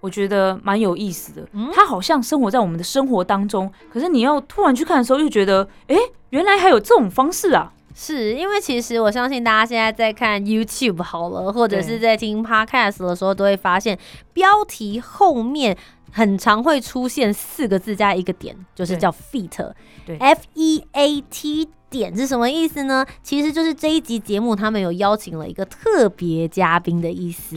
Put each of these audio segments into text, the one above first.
我觉得蛮有意思的。嗯它好像生活在我们的生活当中，可是你要突然去看的时候，又觉得，哎，原来还有这种方式啊！是因为其实我相信大家现在在看 YouTube 好了，或者是在听 Podcast 的时候，都会发现标题后面很常会出现四个字加一个点，就是叫 feat，对，F E A T 点是什么意思呢？其实就是这一集节目他们有邀请了一个特别嘉宾的意思。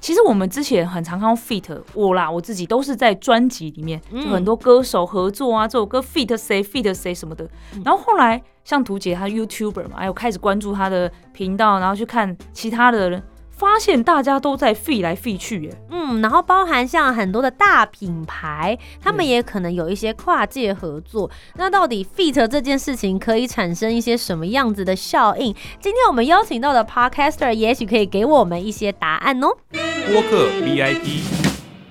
对其实我们之前很常看到 feat，我啦我自己都是在专辑里面，很多歌手合作啊，这首歌 feat 谁 feat 谁什么的。嗯然后后来像图姐她 YouTuber 嘛，还有开始关注她的频道，然后去看其他的人，发现大家都在 feat 来 feat 去耶。嗯，然后包含像很多的大品牌，他们也可能有一些跨界合作。那到底 feat 这件事情可以产生一些什么样子的效应？今天我们邀请到的 podcaster 也许可以给我们一些答案哦。播客 VIP，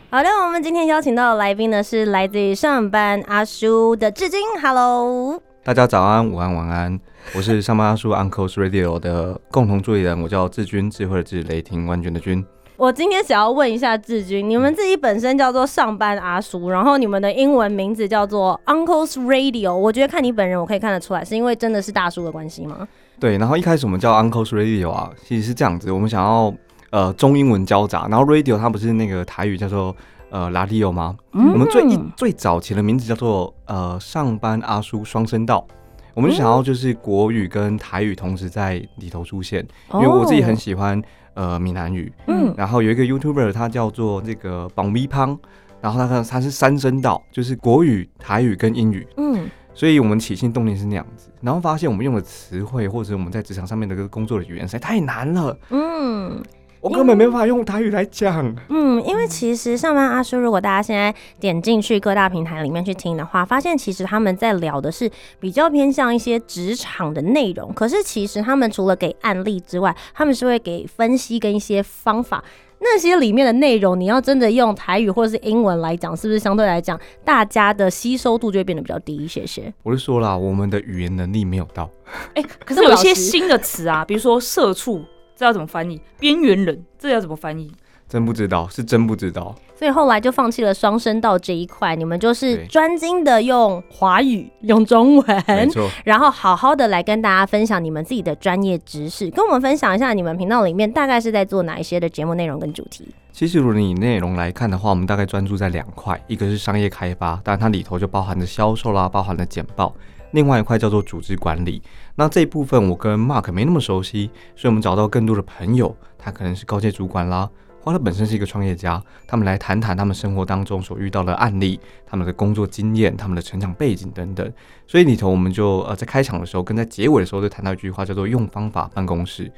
好的，我们今天邀请到的来宾呢是来自于上班阿叔的志军，Hello。大家早安、午安、晚安，我是上班阿叔 Uncle's Radio 的共同助理人，我叫志军，智慧的智，雷霆万钧的军。我今天想要问一下志军，你们自己本身叫做上班阿叔，然后你们的英文名字叫做 Uncle's Radio，我觉得看你本人我可以看得出来，是因为真的是大叔的关系吗？对，然后一开始我们叫 Uncle's Radio 啊，其实是这样子，我们想要呃中英文交杂，然后 Radio 它不是那个台语叫做呃 Radio 吗？嗯。我们最一最早期的名字叫做呃上班阿叔双声道。我们就想要就是国语跟台语同时在里头出现，因为我自己很喜欢呃闽南语，嗯。然后有一个 YouTuber，他叫做这个绑咪胖，然后他他是三声道，就是国语、台语跟英语，嗯。所以我们起心动念是那样子，然后发现我们用的词汇或者我们在职场上面的个工作的语言实在太难了，嗯我根本没办法用台语来讲。嗯，因为其实上班阿叔，如果大家现在点进去各大平台里面去听的话，发现其实他们在聊的是比较偏向一些职场的内容。可是其实他们除了给案例之外，他们是会给分析跟一些方法。那些里面的内容，你要真的用台语或者是英文来讲，是不是相对来讲，大家的吸收度就会变得比较低一些些？我就说啦，我们的语言能力没有到。哎、可是有一些新的词啊，比如说社畜，这要怎么翻译？边缘人，这要怎么翻译？真不知道，是真不知道。所以后来就放弃了双声道这一块，你们就是专精的用华语、用中没文，错，然后好好的来跟大家分享你们自己的专业知识，跟我们分享一下你们频道里面大概是在做哪一些的节目内容跟主题。其实如果你以内容来看的话，我们大概专注在两块，一个是商业开发，当然它里头就包含着销售啦，包含了简报；另外一块叫做组织管理。那这一部分我跟 Mark 没那么熟悉，所以我们找到更多的朋友，他可能是高阶主管啦，或他本身是一个创业家，他们来谈谈他们生活当中所遇到的案例、他们的工作经验、他们的成长背景等等。所以里头我们就呃在开场的时候跟在结尾的时候就谈到一句话，叫做“用方法办公室”。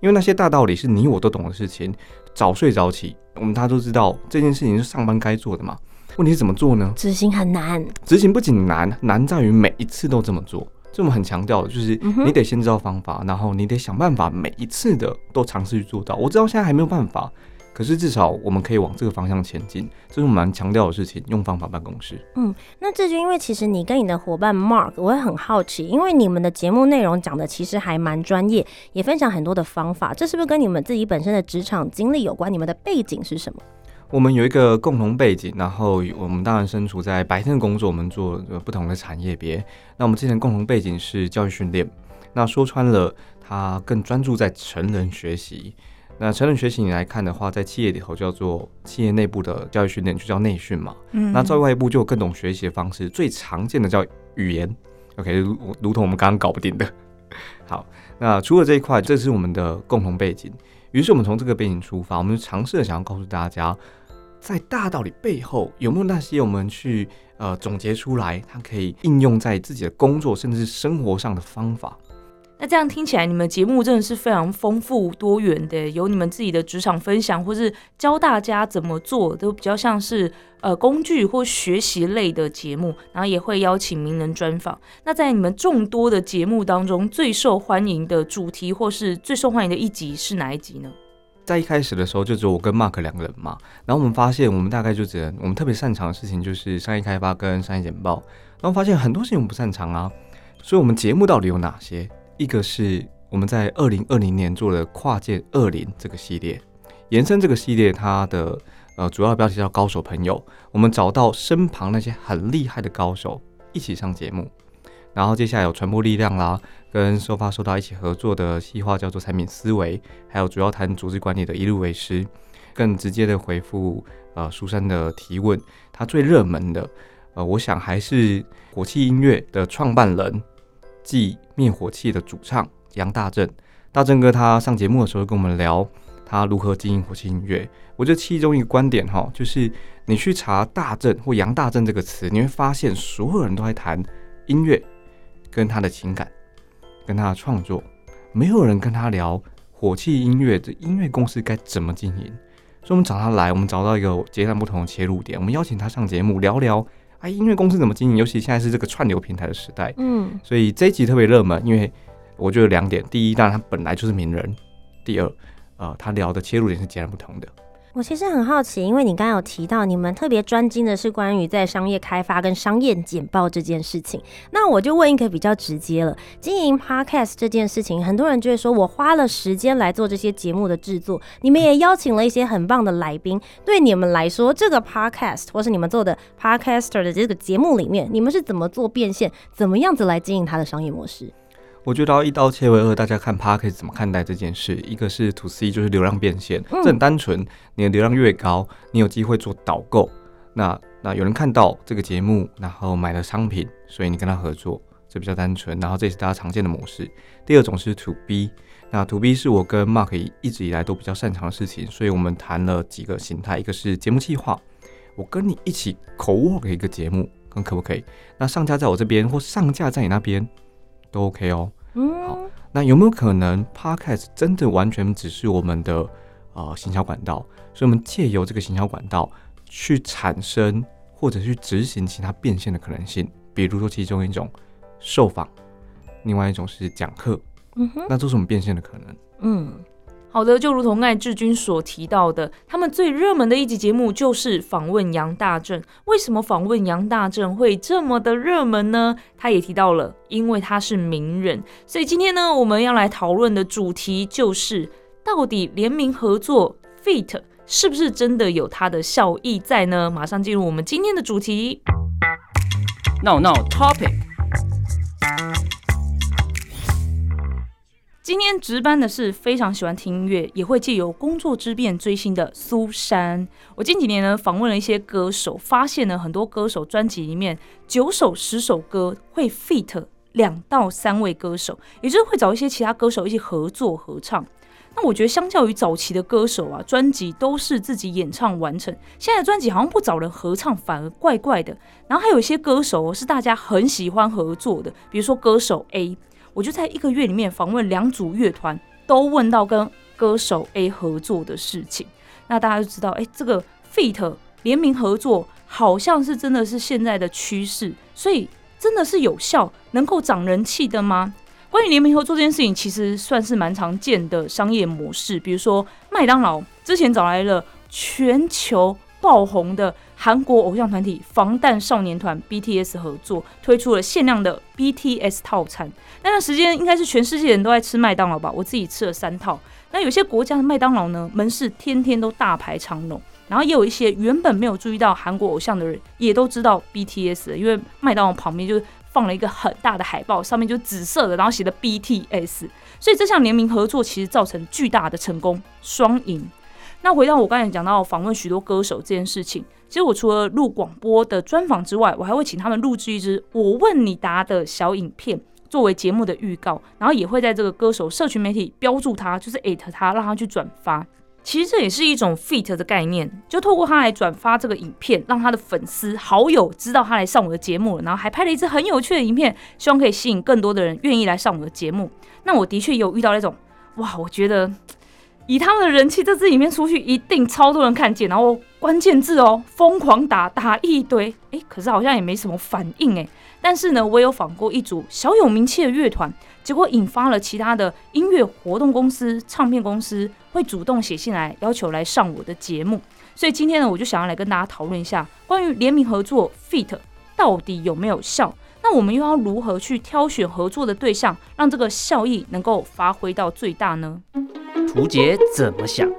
因为那些大道理是你我都懂的事情，早睡早起，我们大家都知道这件事情是上班该做的嘛。问题是怎么做呢？执行很难，执行不仅难，难在于每一次都这么做。这我们很强调的就是，你得先知道方法，然后你得想办法，每一次的都尝试去做到。我知道现在还没有办法，可是至少我们可以往这个方向前进，这是我们蛮强调的事情。用方法办公室，嗯那志军，因为其实你跟你的伙伴 Mark，我会很好奇，因为你们的节目内容讲的其实还蛮专业，也分享很多的方法，这是不是跟你们自己本身的职场经历有关？你们的背景是什么？我们有一个共同背景，然后我们当然身处在白天的工作，我们做呃不同的产业别。那我们之前共同背景是教育训练，那说穿了，他更专注在成人学习。那成人学习你来看的话，在企业里头叫做企业内部的教育训练，就叫内训嘛。嗯那在外部就有各种学习的方式，最常见的叫语言，OK，如如同我们刚刚搞不定的。好，那除了这一块，这是我们的共同背景。于是我们从这个背景出发，我们就尝试的想要告诉大家，在大道理背后有没有那些我们去呃总结出来，它可以应用在自己的工作甚至是生活上的方法。那这样听起来，你们节目真的是非常丰富多元的，有你们自己的职场分享，或是教大家怎么做，都比较像是呃工具或学习类的节目，然后也会邀请名人专访。那在你们众多的节目当中，最受欢迎的主题或是最受欢迎的一集是哪一集呢？在一开始的时候，就只有我跟 Mark 两个人嘛。然后我们发现，我们大概就只能我们特别擅长的事情就是商业开发跟商业简报。然后发现很多事情我们不擅长啊，所以我们节目到底有哪些？一个是我们在二零二零年做的跨界二零这个系列，延伸这个系列它的呃主要标题叫高手朋友，我们找到身旁那些很厉害的高手一起上节目。然后接下来有传播力量啦，跟收发收到一起合作的细化叫做产品思维，还有主要谈组织管理的一路为师，更直接的回复呃苏珊的提问。他最热门的呃，我想还是火器音乐的创办人，即灭火器的主唱杨大正。大正哥他上节目的时候跟我们聊他如何经营火器音乐。我觉得其中一个观点哈，就是你去查大正或杨大正这个词，你会发现所有人都在谈音乐跟他的情感。跟他的创作，没有人跟他聊火器音乐这音乐公司该怎么经营，所以我们找他来，我们找到一个截然不同的切入点，我们邀请他上节目聊聊，哎，音乐公司怎么经营，尤其现在是这个串流平台的时代，嗯，所以这一集特别热门，因为我觉得两点，第一，当然他本来就是名人；第二，呃，他聊的切入点是截然不同的。我其实很好奇，因为你刚刚有提到你们特别专精的是关于在商业开发跟商业简报这件事情，那我就问一个比较直接了，经营 podcast 这件事情，很多人就会说我花了时间来做这些节目的制作，你们也邀请了一些很棒的来宾，对你们来说，这个 podcast 或是你们做的 podcaster 的这个节目里面，你们是怎么做变现，怎么样子来经营它的商业模式？我觉得要一刀切为二，大家看 p a r k 怎么看待这件事？一个是 to C，就是流量变现，嗯这很单纯。你的流量越高，你有机会做导购。那那有人看到这个节目，然后买了商品，所以你跟他合作，这比较单纯。然后这也是大家常见的模式。第二种是 to B，那 to B 是我跟 Mark 一一直以来都比较擅长的事情，所以我们谈了几个形态，一个是节目计划，我跟你一起 co work 一个节目，看可不可以？那上架在我这边，或上架在你那边，都 OK 哦。好嗯，那有没有可能 Podcast 真的完全只是我们的呃行销管道？所以我们借由这个行销管道去产生或者去执行其他变现的可能性，比如说其中一种受访，另外一种是讲课，嗯哼，那都是我们变现的可能。嗯。好的，就如同艾志军所提到的，他们最热门的一集节目就是访问杨大正。为什么访问杨大正会这么的热门呢？他也提到了，因为他是名人。所以今天呢，我们要来讨论的主题就是，到底联名合作 fit 是不是真的有它的效益在呢？马上进入我们今天的主题。闹闹 Topic，今天值班的是非常喜欢听音乐，也会借由工作之便追星的苏珊。我近几年呢访问了一些歌手，发现呢很多歌手专辑里面九首十首歌会 fit 两到三位歌手，也就是会找一些其他歌手一起合作合唱。那我觉得相较于早期的歌手啊，专辑都是自己演唱完成，现在的专辑好像不找人合唱，反而怪怪的。然后还有一些歌手是大家很喜欢合作的，比如说歌手 A。我就在一个月里面访问两组乐团，都问到跟歌手 A 合作的事情。那大家就知道，哎、这个 feat 联名合作好像是真的是现在的趋势，所以真的是有效，能够涨人气的吗？关于联名合作这件事情，其实算是蛮常见的商业模式。比如说麦当劳之前找来了全球爆红的韩国偶像团体防弹少年团 BTS 合作，推出了限量的 BTS 套餐。那段时间应该是全世界人都在吃麦当劳吧？我自己吃了三套。那有些国家的麦当劳呢，门市天天都大排长龙，然后也有一些原本没有注意到韩国偶像的人，也都知道 BTS，因为麦当劳旁边就放了一个很大的海报，上面就紫色的，然后写的 BTS。所以这项联名合作其实造成巨大的成功，双赢。那回到我刚才讲到访问许多歌手这件事情，其实我除了录广播的专访之外，我还会请他们录制一支我问你答的小影片，作为节目的预告，然后也会在这个歌手社群媒体标注他，就是艾特他，让他去转发。其实这也是一种 fit 的概念，就透过他来转发这个影片，让他的粉丝好友知道他来上我的节目了，然后还拍了一支很有趣的影片，希望可以吸引更多的人愿意来上我的节目。那我的确有遇到那种，哇，我觉得。以他们的人气，这支影片出去一定超多人看见，然后关键字哦，疯狂打打一堆，哎，可是好像也没什么反应哎。但是呢，我有访过一组小有名气的乐团，结果引发了其他的音乐活动公司、唱片公司会主动写信来要求来上我的节目。所以今天呢，我就想要来跟大家讨论一下关于联名合作 feat 到底有没有效？那我们又要如何去挑选合作的对象，让这个效益能够发挥到最大呢？图杰怎么想？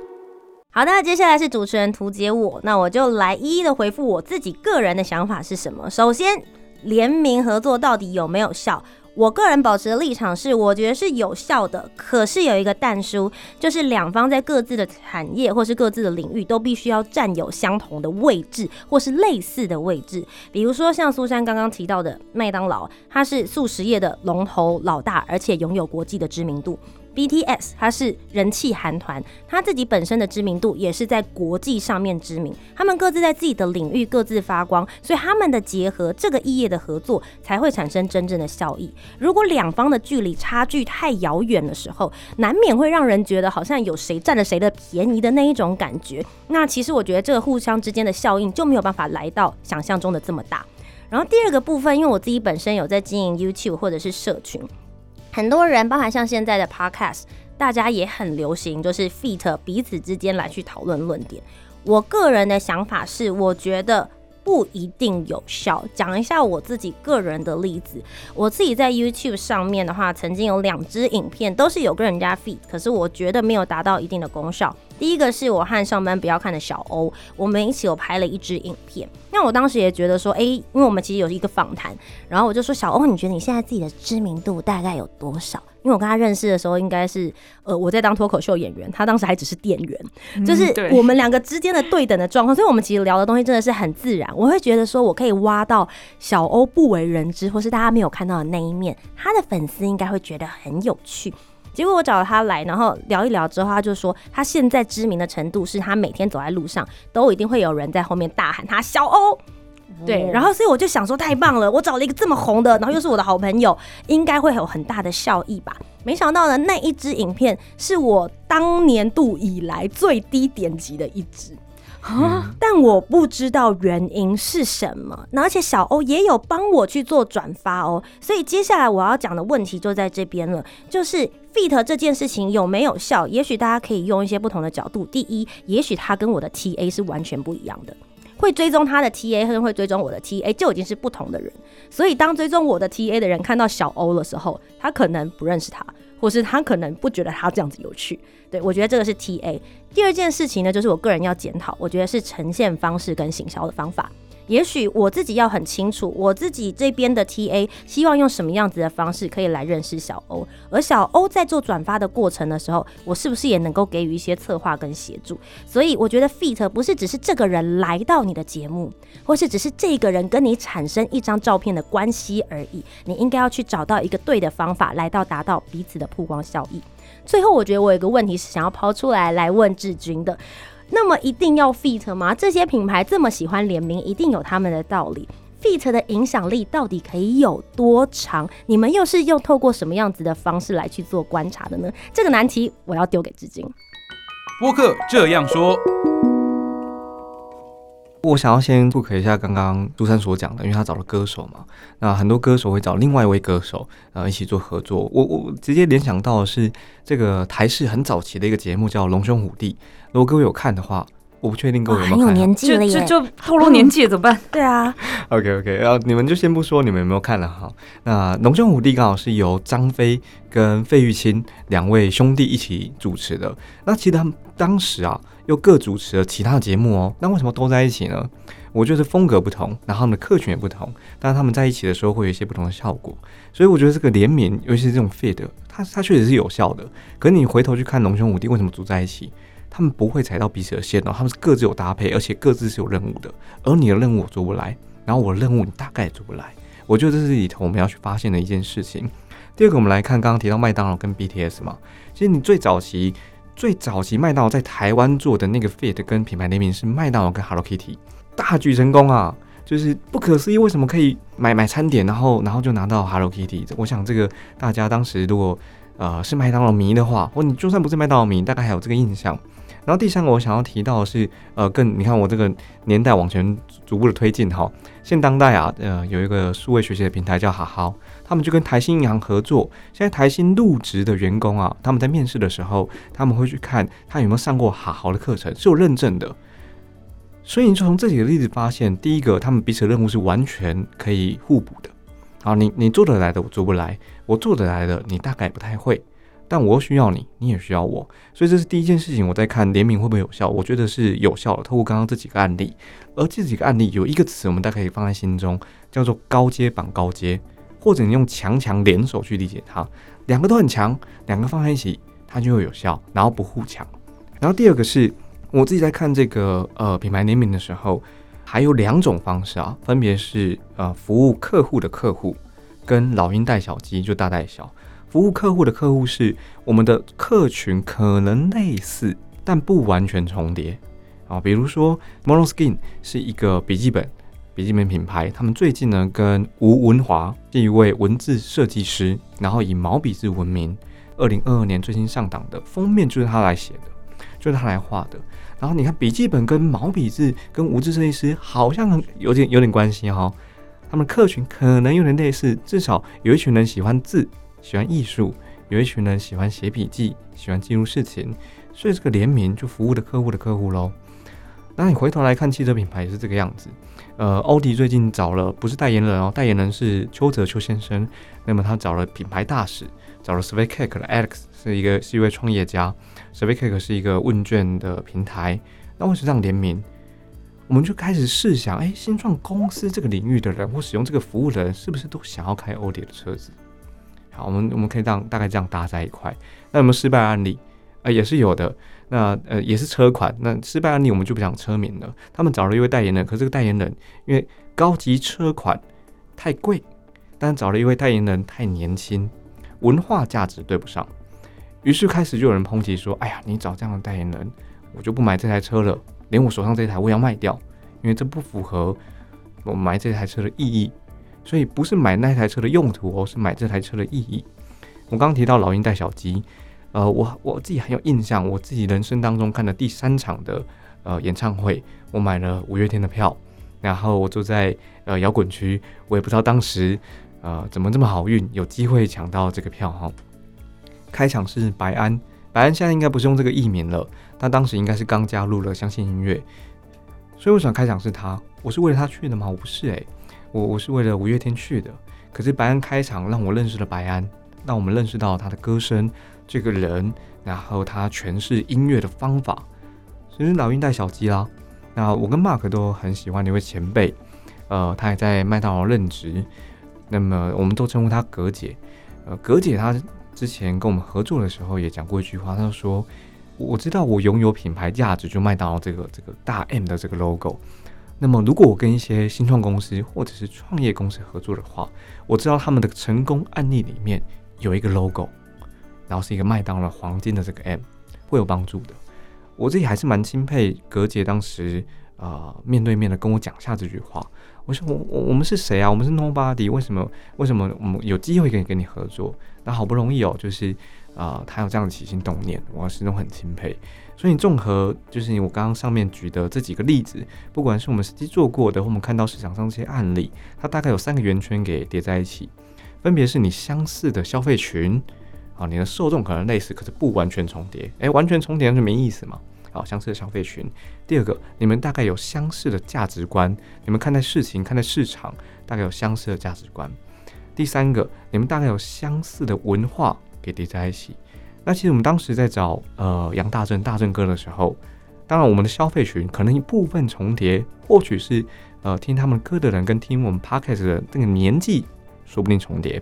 好的，接下来是主持人图杰我，那我就来一一的回复我自己个人的想法是什么。首先，联名合作到底有没有效？我个人保持的立场是，我觉得是有效的。可是有一个但书，就是两方在各自的产业或是各自的领域都必须要占有相同的位置，或是类似的位置。比如说像苏珊刚刚提到的麦当劳，它是素食业的龙头老大，而且拥有国际的知名度。BTS 它是人气韩团，他自己本身的知名度也是在国际上面知名。他们各自在自己的领域各自发光，所以他们的结合，这个异业的合作才会产生真正的效益。如果两方的距离差距太遥远的时候，难免会让人觉得好像有谁占了谁的便宜的那一种感觉。那其实我觉得这个互相之间的效应就没有办法来到想象中的这么大。然后第二个部分，因为我自己本身有在经营 YouTube 或者是社群。很多人，包含像现在的 Podcast，大家也很流行，就是 f e e t 彼此之间来去讨论论点。我个人的想法是，我觉得不一定有效。讲一下我自己个人的例子，我自己在 YouTube 上面的话，曾经有两支影片都是有跟人家 feed，可是我觉得没有达到一定的功效。第一个是我和上班不要看的小欧，我们一起有拍了一支影片。那我当时也觉得说，哎，因为我们其实有一个访谈，然后我就说，小欧，你觉得你现在自己的知名度大概有多少？因为我跟他认识的时候，应该是呃我在当脱口秀演员，他当时还只是店员，就是我们两个之间的对等的状况。所以，我们其实聊的东西真的是很自然。我会觉得说，我可以挖到小欧不为人知或是大家没有看到的那一面，他的粉丝应该会觉得很有趣。结果我找了他来，然后聊一聊之后，他就说他现在知名的程度是他每天走在路上都一定会有人在后面大喊他小欧，对，然后所以我就想说太棒了，我找了一个这么红的，然后又是我的好朋友，应该会有很大的效益吧？没想到呢，那一支影片是我当年度以来最低点击的一支。啊！但我不知道原因是什么，而且小欧也有帮我去做转发哦，所以接下来我要讲的问题就在这边了，就是 fit 这件事情有没有效？也许大家可以用一些不同的角度。第一，也许它跟我的 TA 是完全不一样的，会追踪他的 TA 和会追踪我的 TA 就已经是不同的人，所以当追踪我的 TA 的人看到小欧的时候，他可能不认识他。或是他可能不觉得他这样子有趣，对我觉得这个是 T A。第二件事情呢，就是我个人要检讨，我觉得是呈现方式跟行销的方法。也许我自己要很清楚，我自己这边的 TA 希望用什么样子的方式可以来认识小欧，而小欧在做转发的过程的时候，我是不是也能够给予一些策划跟协助？所以我觉得 fit 不是只是这个人来到你的节目，或是只是这个人跟你产生一张照片的关系而已，你应该要去找到一个对的方法，来到达到彼此的曝光效益。最后，我觉得我有个问题是想要抛出来来问志军的。那么一定要 fit 吗？这些品牌这么喜欢联名，一定有他们的道理。fit 的影响力到底可以有多长？你们又是用透过什么样子的方式来去做观察的呢？这个难题我要丢给至今。播客这样说。我想要先复刻一下刚刚朱珊所讲的，因为他找了歌手嘛，那很多歌手会找另外一位歌手，呃，一起做合作。我我直接联想到的是这个台视很早期的一个节目叫《龙兄虎弟》，如果各位有看的话，我不确定各位有没有看。很有年纪了耶，就就透露年纪怎么办？对啊。OK OK，然后你们就先不说你们有没有看了哈。那《龙兄虎弟》刚好是由张飞跟费玉清两位兄弟一起主持的。那其实他们当时啊。又各主持了其他的节目哦。那为什么都在一起呢？我觉得风格不同，然后他们的客群也不同，但是他们在一起的时候会有一些不同的效果。所以我觉得这个联名，尤其是这种 fit，它它确实是有效的。可是你回头去看龙兄虎弟为什么组在一起，他们不会踩到彼此的线哦，他们是各自有搭配，而且各自是有任务的。而你的任务我做不来，然后我的任务你大概也做不来。我觉得这是里头我们要去发现的一件事情。第二个，我们来看刚刚提到麦当劳跟 BTS 嘛，其实你最早期最早期麦当劳在台湾做的那个 fit 跟品牌联名是麦当劳跟 Hello Kitty。大举成功啊！就是不可思议，为什么可以买买餐点，然后然后就拿到 Hello Kitty？我想这个大家当时如果呃是麦当劳迷的话，或你就算不是麦当劳迷，大概还有这个印象。然后第三个我想要提到的是，呃，更你看我这个年代往前逐步的推进哈。现当代啊，呃，有一个数位学习的平台叫好好，他们就跟台新银行合作。现在台新入职的员工啊，他们在面试的时候，他们会去看他有没有上过好好的课程，是有认证的。所以你就从这几个例子发现，第一个，他们彼此的任务是完全可以互补的。好，你你做得来的我做不来，我做得来的你大概不太会，但我需要你，你也需要我，所以这是第一件事情。我在看联名会不会有效，我觉得是有效的。透过刚刚这几个案例，而这几个案例有一个词，我们大家可以放在心中，叫做高阶绑高阶，或者你用强强联手去理解它。两个都很强，两个放在一起，它就会有效，然后不互抢。然后第二个是。我自己在看这个呃品牌联名的时候，还有两种方式啊，分别是呃服务客户的客户跟老鹰带小鸡就大带小。服务客户的客户是我们的客群可能类似，但不完全重叠啊。比如说 m o n o s k i n 是一个笔记本笔记本品牌，他们最近呢跟吴文华是一位文字设计师，然后以毛笔字闻名。二零二二年最新上档的封面就是他来写的，就是他来画的。然后你看，笔记本跟毛笔字跟无字设计师好像有点有点关系哈。他们客群可能有点类似，至少有一群人喜欢字，喜欢艺术；有一群人喜欢写笔记，喜欢记录事情。所以这个联名就服务的客户的客户喽。那你回头来看汽车品牌也是这个样子。呃，奥迪最近找了不是代言人哦，代言人是邱泽邱先生。那么他找了品牌大使，找了 s v e c a k 的 Alex，是一个是一位创业家。s v c a k e 是一个问卷的平台，那为什么这样联名？我们就开始试想，哎，新创公司这个领域的人或使用这个服务的人，是不是都想要开欧迪的车子？我们我们可以这样大概这样搭在一块。那有没有失败案例？啊，也是有的。那呃，也是车款。那失败案例我们就不讲车名了。他们找了一位代言人，可是这个代言人因为高级车款太贵，但找了一位代言人太年轻，文化价值对不上。于是开始就有人抨击说：“哎呀，你找这样的代言人，我就不买这台车了，连我手上这台我也要卖掉，因为这不符合我买这台车的意义。所以不是买那台车的用途，而是买这台车的意义。我刚提到老鹰带小鸡，呃，我我自己很有印象，我自己人生当中看的第三场的呃演唱会，我买了五月天的票，然后我坐在呃摇滚区，我也不知道当时呃怎么这么好运，有机会抢到这个票哈。”开场是白安，白安现在应该不是用这个艺名了，他当时应该是刚加入了相信音乐，所以我想开场是他，我是为了他去的吗？我不是诶，我我是为了五月天去的。可是白安开场让我认识了白安，让我们认识到他的歌声这个人，然后他诠释音乐的方法，其实老鹰带小鸡啦。那我跟 Mark 都很喜欢的一位前辈，呃，他也在麦当劳任职，那么我们都称呼他葛姐，呃，葛姐她。之前跟我们合作的时候也讲过一句话，他说：“我知道我拥有品牌价值，就麦当劳这个这个大 M 的这个 logo。那么如果我跟一些新创公司或者是创业公司合作的话，我知道他们的成功案例里面有一个 logo，然后是一个麦当劳黄金的这个 M，会有帮助的。我自己还是蛮钦佩格杰当时啊面对面的跟我讲下这句话。”我说我我我们是谁啊？我们是 Nobody，为什么为什么我们有机会可以跟你合作？那好不容易哦，就是啊，他有这样的起心动念，我始终很钦佩。所以综合就是我刚刚上面举的这几个例子，不管是我们实际做过的，或我们看到市场上这些案例，它大概有三个圆圈给叠在一起，分别是你相似的消费群，啊，你的受众可能类似，可是不完全重叠。诶，完全重叠那就没意思嘛。好，相似的消费群。第二个，你们大概有相似的价值观，你们看待事情、看待市场，大概有相似的价值观。第三个，你们大概有相似的文化给叠在一起。那其实我们当时在找呃杨大正大正哥的时候，当然，我们的消费群可能一部分重叠，或许是呃听他们歌的人跟听我们 podcast 的那个年纪，说不定重叠。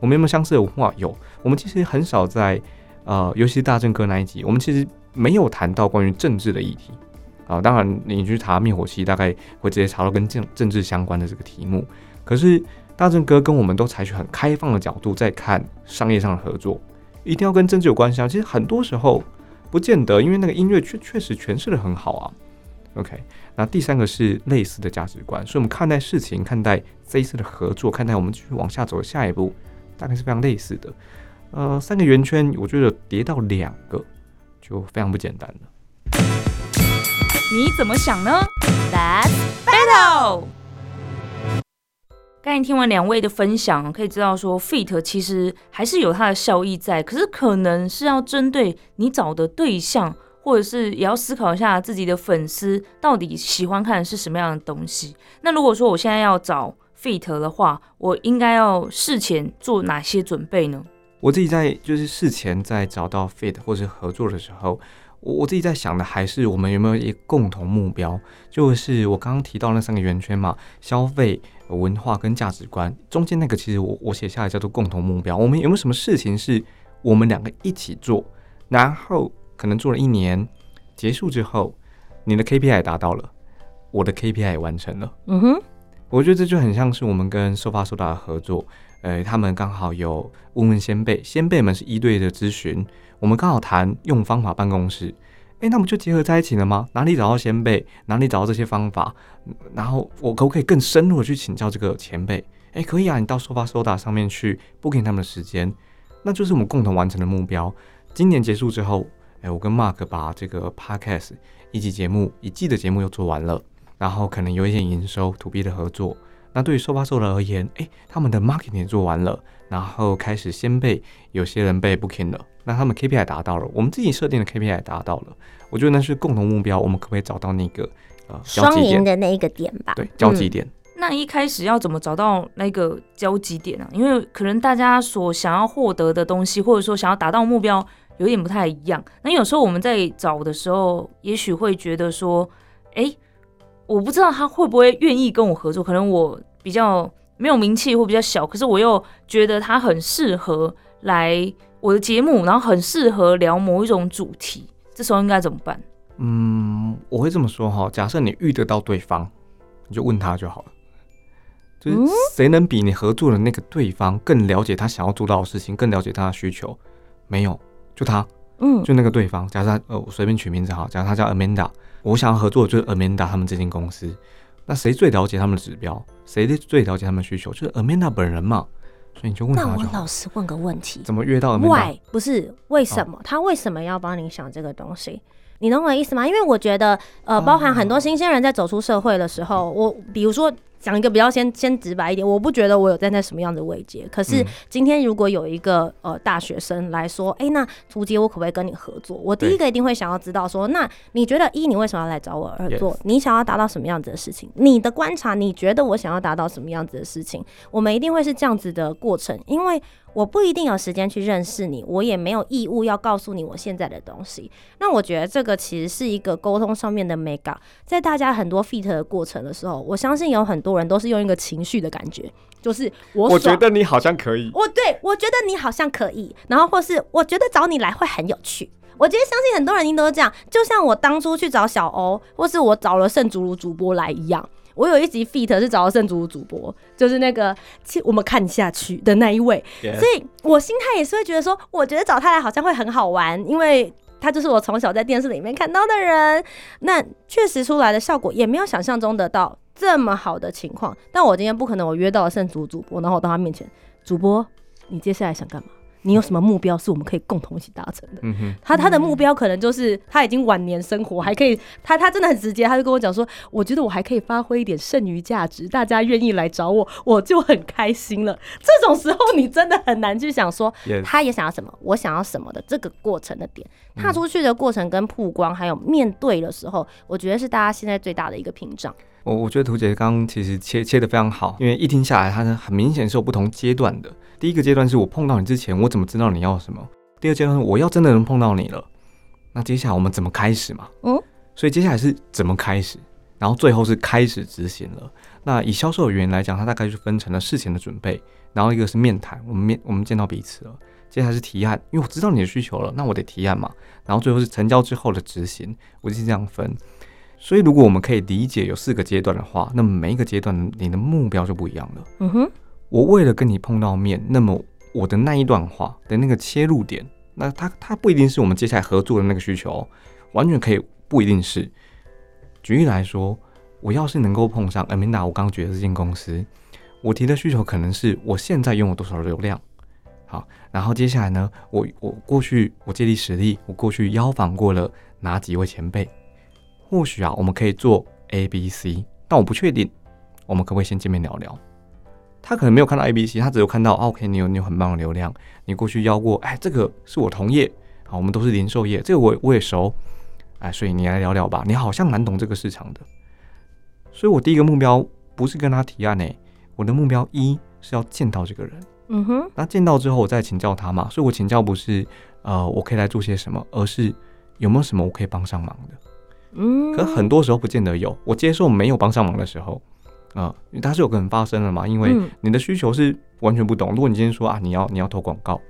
我们有没有相似的文化？有。我们其实很少在呃，尤其是大正哥那一集，我们其实没有谈到关于政治的议题啊。当然，你去查灭火器，大概会直接查到跟政政治相关的这个题目。可是大正哥跟我们都采取很开放的角度在看商业上的合作，一定要跟政治有关系啊。其实很多时候不见得，因为那个音乐确确实诠释的很好啊。OK，那第三个是类似的价值观，所以我们看待事情、看待这一次的合作、看待我们继续往下走的下一步，大概是非常类似的。呃，三个圆圈，我觉得叠到两个就非常不简单了。你怎么想呢？Let's battle。刚才听完两位的分享，可以知道说，fit 其实还是有它的效益在，可是可能是要针对你找的对象，或者是也要思考一下自己的粉丝到底喜欢看的是什么样的东西。那如果说我现在要找 fit 的话，我应该要事前做哪些准备呢？我自己在就是事前在找到 fit 或者合作的时候，我我自己在想的还是我们有没有一个共同目标，就是我刚刚提到那三个圆圈嘛，消费。文化跟价值观中间那个，其实我我写下来叫做共同目标。我们有没有什么事情是我们两个一起做，然后可能做了一年，结束之后，你的 KPI 达到了，我的 KPI 也完成了。嗯哼，我觉得这就很像是我们跟收发收达的合作。呃，他们刚好有问问先辈，先辈们是一对的咨询，我们刚好谈用方法办公室。哎，那不就结合在一起了吗？哪里找到先辈，哪里找到这些方法，然后我可不可以更深入的去请教这个前辈？哎，可以啊，你到收发收达上面去 booking 他们的时间，那就是我们共同完成的目标。今年结束之后，哎，我跟 Mark 把这个 podcast 一集节目一季的节目又做完了，然后可能有一点营收，to B 的合作。那对于收发售人而言，哎，他们的 marketing 也做完了，然后开始先被有些人被 booking 了。那他们 KPI 达到了，我们自己设定的 KPI 达到了，我觉得那是共同目标。我们可不可以找到那个呃双赢的那一个点吧？对，交集点。那一开始要怎么找到那个交集点啊？因为可能大家所想要获得的东西，或者说想要达到目标，有点不太一样。那有时候我们在找的时候，也许会觉得说，哎，我不知道他会不会愿意跟我合作。可能我比较没有名气或比较小，可是我又觉得他很适合来。我的节目，然后很适合聊某一种主题，这时候应该怎么办？嗯，我会这么说哈，假设你遇得到对方，你就问他就好了。就是谁能比你合作的那个对方更了解他想要做到的事情，更了解他的需求？没有，就他，嗯，就那个对方。假设呃，我随便取名字哈，假设他叫 Amanda，我想要合作的就是 Amanda 他们这间公司。那谁最了解他们的指标？谁最了解他们的需求？就是 Amanda 本人嘛。所以你就问他那我老师问个问题：怎么约到？Why 不是为什么？他为什么要帮你想这个东西？你懂我的意思吗？因为我觉得，呃，包含很多新鲜人在走出社会的时候，我比如说。讲一个比较先先直白一点，我不觉得我有站在什么样的位阶。可是今天如果有一个呃大学生来说，哎，那图杰我可不可以跟你合作？我第一个一定会想要知道说，那你觉得一你为什么要来找我合作？你想要达到什么样子的事情？你的观察，你觉得我想要达到什么样子的事情？我们一定会是这样子的过程，因为。我不一定有时间去认识你，我也没有义务要告诉你我现在的东西。那我觉得这个其实是一个沟通上面的美感。在大家很多 fit 的过程的时候，我相信有很多人都是用一个情绪的感觉，就是我我觉得你好像可以，我对我觉得你好像可以，然后或是我觉得找你来会很有趣。我觉得相信很多人应都是这样，就像我当初去找小欧，或是我找了圣主如主播来一样。我有一集 feat 是找到圣主主播，就是那个我们看下去的那一位，所以我心态也是会觉得说，我觉得找他来好像会很好玩，因为他就是我从小在电视里面看到的人，那确实出来的效果也没有想象中得到这么好的情况。但我今天不可能，我约到了圣主主播，然后我到他面前，主播，你接下来想干嘛？你有什么目标是我们可以共同一起达成的？嗯哼，他他的目标可能就是他已经晚年生活还可以，他他真的很直接，他就跟我讲说，我觉得我还可以发挥一点剩余价值，大家愿意来找我，我就很开心了。这种时候你真的很难去想说，他也想要什么，我想要什么的这个过程的点，踏出去的过程跟曝光，还有面对的时候，我觉得是大家现在最大的一个屏障。我我觉得图姐刚刚其实切切的非常好，因为一听下来，它很明显是有不同阶段的。第一个阶段是我碰到你之前，我怎么知道你要什么？第二阶段是我要真的能碰到你了，那接下来我们怎么开始嘛？嗯，所以接下来是怎么开始，然后最后是开始执行了。那以销售人员来讲，它大概就分成了事前的准备，然后一个是面谈，我们面我们见到彼此了。接下来是提案，因为我知道你的需求了，那我得提案嘛。然后最后是成交之后的执行，我就是这样分。所以如果我们可以理解有四个阶段的话，那么每一个阶段你的目标就不一样了。嗯哼，我为了跟你碰到面，那么我的那一段话的那个切入点，那它它不一定是我们接下来合作的那个需求，完全可以不一定是。举例来说，我要是能够碰上 Amanda，我刚觉得这间公司，我提的需求可能是我现在拥有多少流量，好，然后接下来呢，我我过去我借力使力，我过去邀访过了哪几位前辈，或许啊，我们可以做 A、B、C，但我不确定，我们可不可以先见面聊聊？他可能没有看到 A、B、C，他只有看到 OK，你有你有很棒的流量，你过去邀过，哎，这个是我同业，好，我们都是零售业，这个我我也熟，哎，所以你来聊聊吧，你好像蛮懂这个市场的。所以我第一个目标不是跟他提案诶，我的目标一是要见到这个人，嗯哼，那见到之后我再请教他嘛。所以我请教不是呃我可以来做些什么，而是有没有什么我可以帮上忙的。嗯，可很多时候不见得有，我接受没有帮上忙的时候，啊、因为它是有可能发生的嘛。因为嗯你的需求是完全不懂。如果你今天说啊你要你要投广告，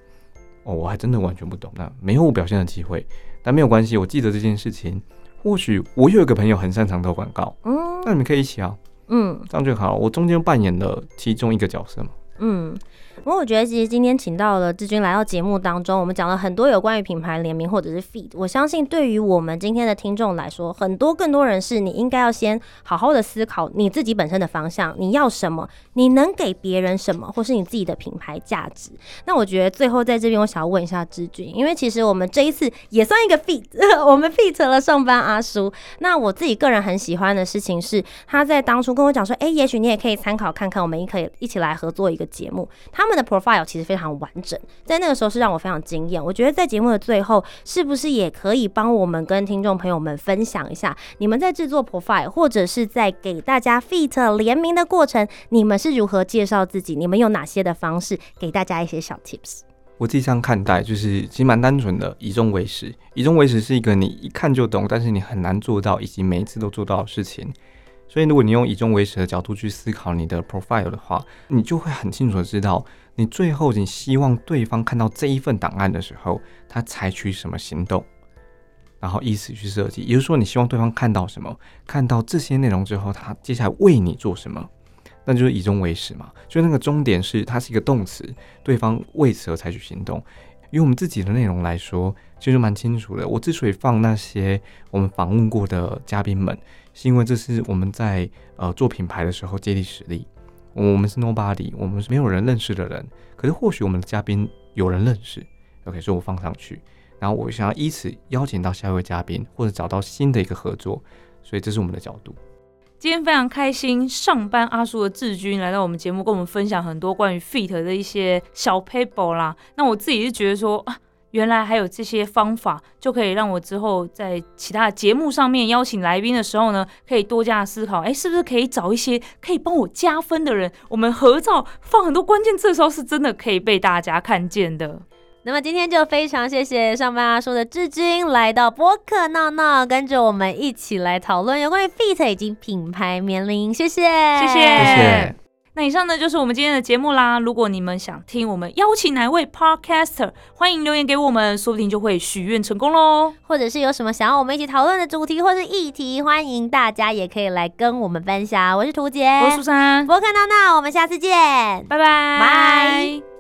哦，我还真的完全不懂，那没有我表现的机会。但没有关系，我记得这件事情。或许我有一个朋友很擅长投广告，嗯那你们可以一起啊。嗯这样就好。我中间扮演了其中一个角色嘛。嗯。不过我觉得，其实今天请到了志军来到节目当中，我们讲了很多有关于品牌联名或者是 feed。我相信对于我们今天的听众来说，很多更多人是你应该要先好好的思考你自己本身的方向，你要什么，你能给别人什么，或是你自己的品牌价值。那我觉得最后在这边，我想要问一下志军，因为其实我们这一次也算一个 feed，我们 feed 了上班阿叔。那我自己个人很喜欢的事情是，他在当初跟我讲说，哎、也许你也可以参考看看，我们也可以一起来合作一个节目。他们的 profile 其实非常完整，在那个时候是让我非常惊艳。我觉得在节目的最后，是不是也可以帮我们跟听众朋友们分享一下，你们在制作 profile 或者是在给大家 feat 联名的过程，你们是如何介绍自己？你们有哪些的方式给大家一些小 tips？我自己这样看待，就是其实蛮单纯的，以终为始。以终为始是一个你一看就懂，但是你很难做到，以及每一次都做到的事情。所以，如果你用以终为始的角度去思考你的 profile 的话，你就会很清楚的知道，你最后你希望对方看到这一份档案的时候，他采取什么行动，然后以此去设计。也就是说，你希望对方看到什么，看到这些内容之后，他接下来为你做什么，那就是以终为始嘛。就那个终点是它是一个动词，对方为此而采取行动。以我们自己的内容来说，其实蛮清楚的。我之所以放那些我们访问过的嘉宾们，是因为这是我们在呃做品牌的时候接力实力。我们是 nobody，我们是没有人认识的人，可是或许我们的嘉宾有人认识，OK，所以我放上去，然后我想要以此邀请到下一位嘉宾，或者找到新的一个合作，所以这是我们的角度。今天非常开心，上班阿叔的志军来到我们节目，跟我们分享很多关于 Fit 的一些小 paper 啦。那我自己是觉得说啊，原来还有这些方法，就可以让我之后在其他节目上面邀请来宾的时候呢，可以多加思考，哎，是不是可以找一些可以帮我加分的人？我们合照放很多关键字的时候，是真的可以被大家看见的。那么今天就非常谢谢上班阿叔的志军来到播客闹闹，跟着我们一起来讨论有关于 Fit 以及品牌年龄。谢谢，谢谢谢谢。那以上呢就是我们今天的节目啦。如果你们想听我们邀请哪位 podcaster，欢迎留言给我们，说不定就会许愿成功喽。或者是有什么想要我们一起讨论的主题或是议题，欢迎大家也可以来跟我们分享。我是图杰，我是苏珊，播客闹闹，我们下次见。拜拜拜。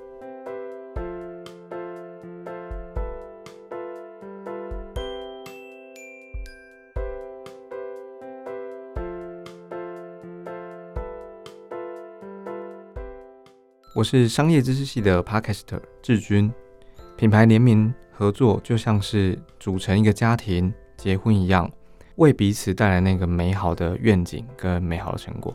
我是商业知识系的 Podcaster 志军。品牌联名合作就像是组成一个家庭、结婚一样，为彼此带来那个美好的愿景跟美好的成果。